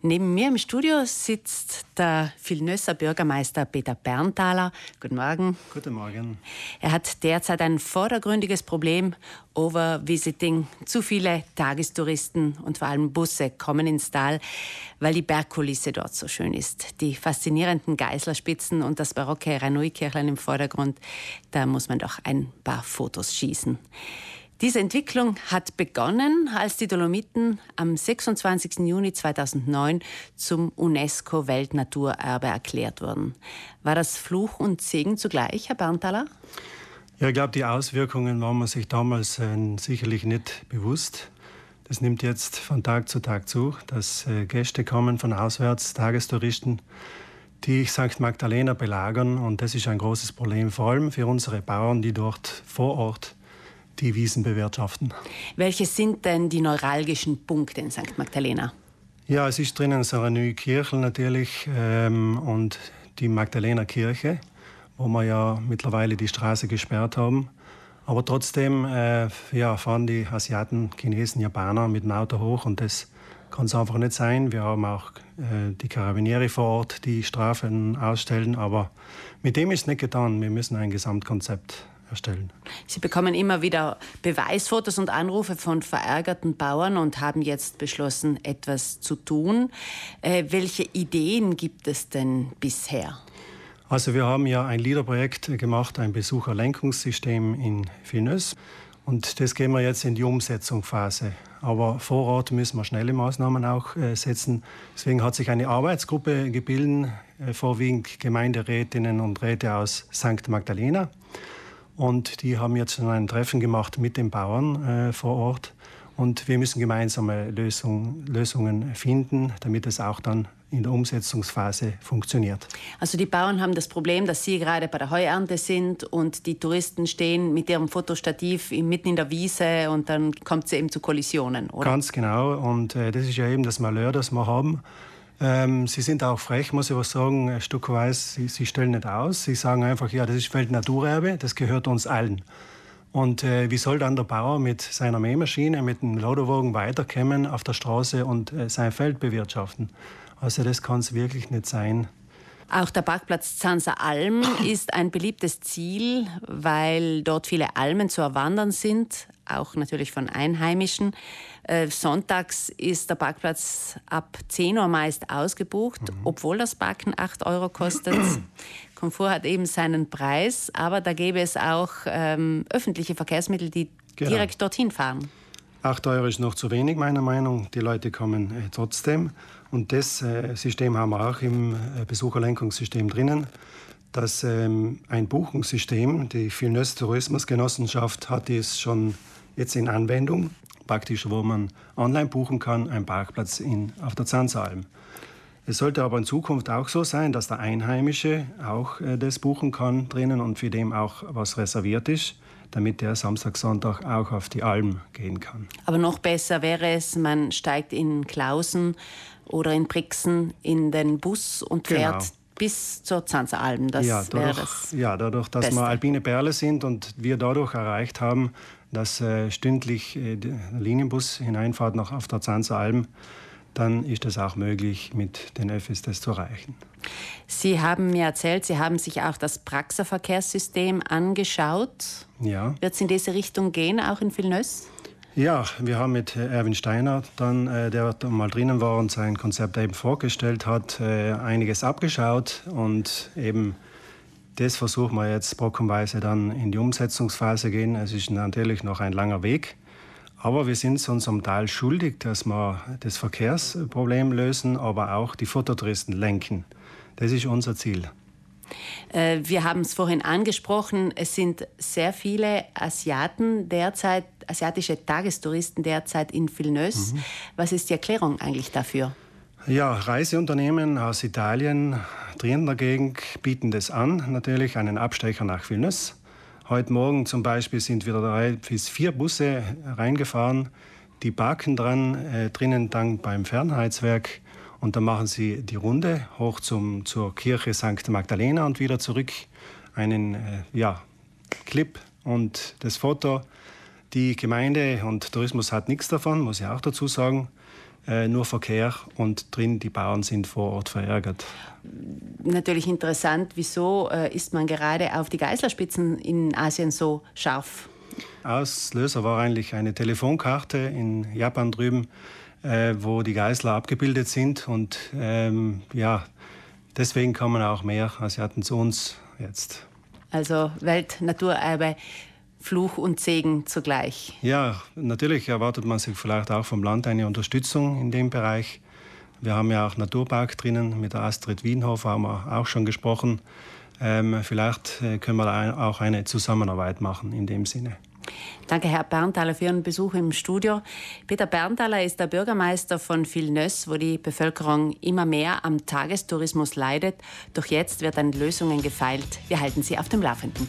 Neben mir im Studio sitzt der Vilnösser Bürgermeister Peter Berntaler. Guten Morgen. Guten Morgen. Er hat derzeit ein vordergründiges Problem, Overvisiting. Zu viele Tagestouristen und vor allem Busse kommen ins Tal, weil die Bergkulisse dort so schön ist. Die faszinierenden Geißlerspitzen und das barocke Ranui-Kirchlein im Vordergrund. Da muss man doch ein paar Fotos schießen. Diese Entwicklung hat begonnen, als die Dolomiten am 26. Juni 2009 zum UNESCO-Weltnaturerbe erklärt wurden. War das Fluch und Segen zugleich, Herr Berntaler? Ja, ich glaube, die Auswirkungen waren man sich damals äh, sicherlich nicht bewusst. Das nimmt jetzt von Tag zu Tag zu, dass äh, Gäste kommen von auswärts, Tagestouristen, die St. Magdalena belagern. Und das ist ein großes Problem, vor allem für unsere Bauern, die dort vor Ort die Wiesen bewirtschaften. Welche sind denn die neuralgischen Punkte in St. Magdalena? Ja, es ist drinnen so eine neue Kirche natürlich ähm, und die Magdalena Kirche, wo wir ja mittlerweile die Straße gesperrt haben. Aber trotzdem äh, ja, fahren die Asiaten, Chinesen, Japaner mit dem Auto hoch und das kann es einfach nicht sein. Wir haben auch äh, die Karabinieri vor Ort, die Strafen ausstellen, aber mit dem ist nicht getan. Wir müssen ein Gesamtkonzept erstellen. Sie bekommen immer wieder Beweisfotos und Anrufe von verärgerten Bauern und haben jetzt beschlossen, etwas zu tun. Äh, welche Ideen gibt es denn bisher? Also wir haben ja ein LEADER-Projekt gemacht, ein Besucherlenkungssystem in Vilnius. Und das gehen wir jetzt in die Umsetzungsphase. Aber vor Ort müssen wir schnelle Maßnahmen auch äh, setzen. Deswegen hat sich eine Arbeitsgruppe gebildet, äh, vorwiegend Gemeinderätinnen und Räte aus St. Magdalena. Und die haben jetzt ein Treffen gemacht mit den Bauern äh, vor Ort. Und wir müssen gemeinsame Lösung, Lösungen finden, damit es auch dann in der Umsetzungsphase funktioniert. Also die Bauern haben das Problem, dass sie gerade bei der Heuernte sind und die Touristen stehen mit ihrem Fotostativ mitten in der Wiese und dann kommt es eben zu Kollisionen, oder? Ganz genau. Und äh, das ist ja eben das Malheur, das wir haben. Ähm, sie sind auch frech, muss ich was sagen, ein Stück weit. Sie, sie, stellen nicht aus. Sie sagen einfach, ja, das ist Weltnaturerbe, das gehört uns allen. Und äh, wie soll dann der Bauer mit seiner Mähmaschine, mit dem Lauderwagen weiterkommen auf der Straße und äh, sein Feld bewirtschaften? Also das kann es wirklich nicht sein. Auch der Parkplatz Zanser Alm ist ein beliebtes Ziel, weil dort viele Almen zu erwandern sind, auch natürlich von Einheimischen. Äh, sonntags ist der Parkplatz ab 10 Uhr meist ausgebucht, mhm. obwohl das Parken 8 Euro kostet. Komfort hat eben seinen Preis, aber da gäbe es auch ähm, öffentliche Verkehrsmittel, die genau. direkt dorthin fahren. 8 Euro ist noch zu wenig, meiner Meinung. Die Leute kommen äh, trotzdem. Und das äh, System haben wir auch im äh, Besucherlenkungssystem drinnen. Das ähm, ein Buchungssystem, die Vilnös Tourismusgenossenschaft hat es schon jetzt in Anwendung, praktisch wo man online buchen kann, einen Parkplatz in, auf der Zanzalm. Es sollte aber in Zukunft auch so sein, dass der Einheimische auch äh, das buchen kann drinnen und für den auch was reserviert ist damit der Samstag, Sonntag auch auf die Alm gehen kann. Aber noch besser wäre es, man steigt in Klausen oder in Brixen in den Bus und fährt genau. bis zur Zanzeralm. Das ja, dadurch, das ja, dadurch, dass Beste. wir alpine Perle sind und wir dadurch erreicht haben, dass äh, stündlich äh, der Linienbus hineinfahrt nach auf der Zanzeralm, dann ist es auch möglich, mit den Öffis das zu erreichen. Sie haben mir erzählt, Sie haben sich auch das Praxerverkehrssystem angeschaut. Ja. Wird es in diese Richtung gehen, auch in Vilnös? Ja, wir haben mit Erwin Steiner, dann, äh, der mal drinnen war und sein Konzept eben vorgestellt hat, einiges abgeschaut und eben das versuchen wir jetzt brockenweise dann in die Umsetzungsphase gehen. Es ist natürlich noch ein langer Weg. Aber wir sind es unserem Teil schuldig, dass wir das Verkehrsproblem lösen, aber auch die Fototouristen lenken. Das ist unser Ziel. Äh, wir haben es vorhin angesprochen, es sind sehr viele Asiaten derzeit, asiatische Tagestouristen derzeit in Vilnius. Mhm. Was ist die Erklärung eigentlich dafür? Ja, Reiseunternehmen aus Italien, Trierer Gegend bieten das an, natürlich einen Abstecher nach Vilnius. Heute Morgen zum Beispiel sind wieder drei bis vier Busse reingefahren. Die parken dran, äh, drinnen dann beim Fernheitswerk. Und dann machen sie die Runde hoch zum, zur Kirche St. Magdalena und wieder zurück. Einen äh, ja, Clip und das Foto. Die Gemeinde und Tourismus hat nichts davon, muss ich auch dazu sagen. Äh, nur Verkehr und drin die Bauern sind vor Ort verärgert. Natürlich interessant, wieso äh, ist man gerade auf die Geißlerspitzen in Asien so scharf? Auslöser war eigentlich eine Telefonkarte in Japan drüben, äh, wo die Geißler abgebildet sind und ähm, ja, deswegen kommen auch mehr Asiaten zu uns jetzt. Also Weltnaturerbe Fluch und Segen zugleich. Ja, natürlich erwartet man sich vielleicht auch vom Land eine Unterstützung in dem Bereich. Wir haben ja auch Naturpark drinnen, mit der Astrid Wienhofer haben wir auch schon gesprochen. Ähm, vielleicht äh, können wir auch eine Zusammenarbeit machen in dem Sinne. Danke, Herr Berntaler, für Ihren Besuch im Studio. Peter Berntaler ist der Bürgermeister von Vilnös, wo die Bevölkerung immer mehr am Tagestourismus leidet. Doch jetzt wird an Lösungen gefeilt. Wir halten Sie auf dem Laufenden.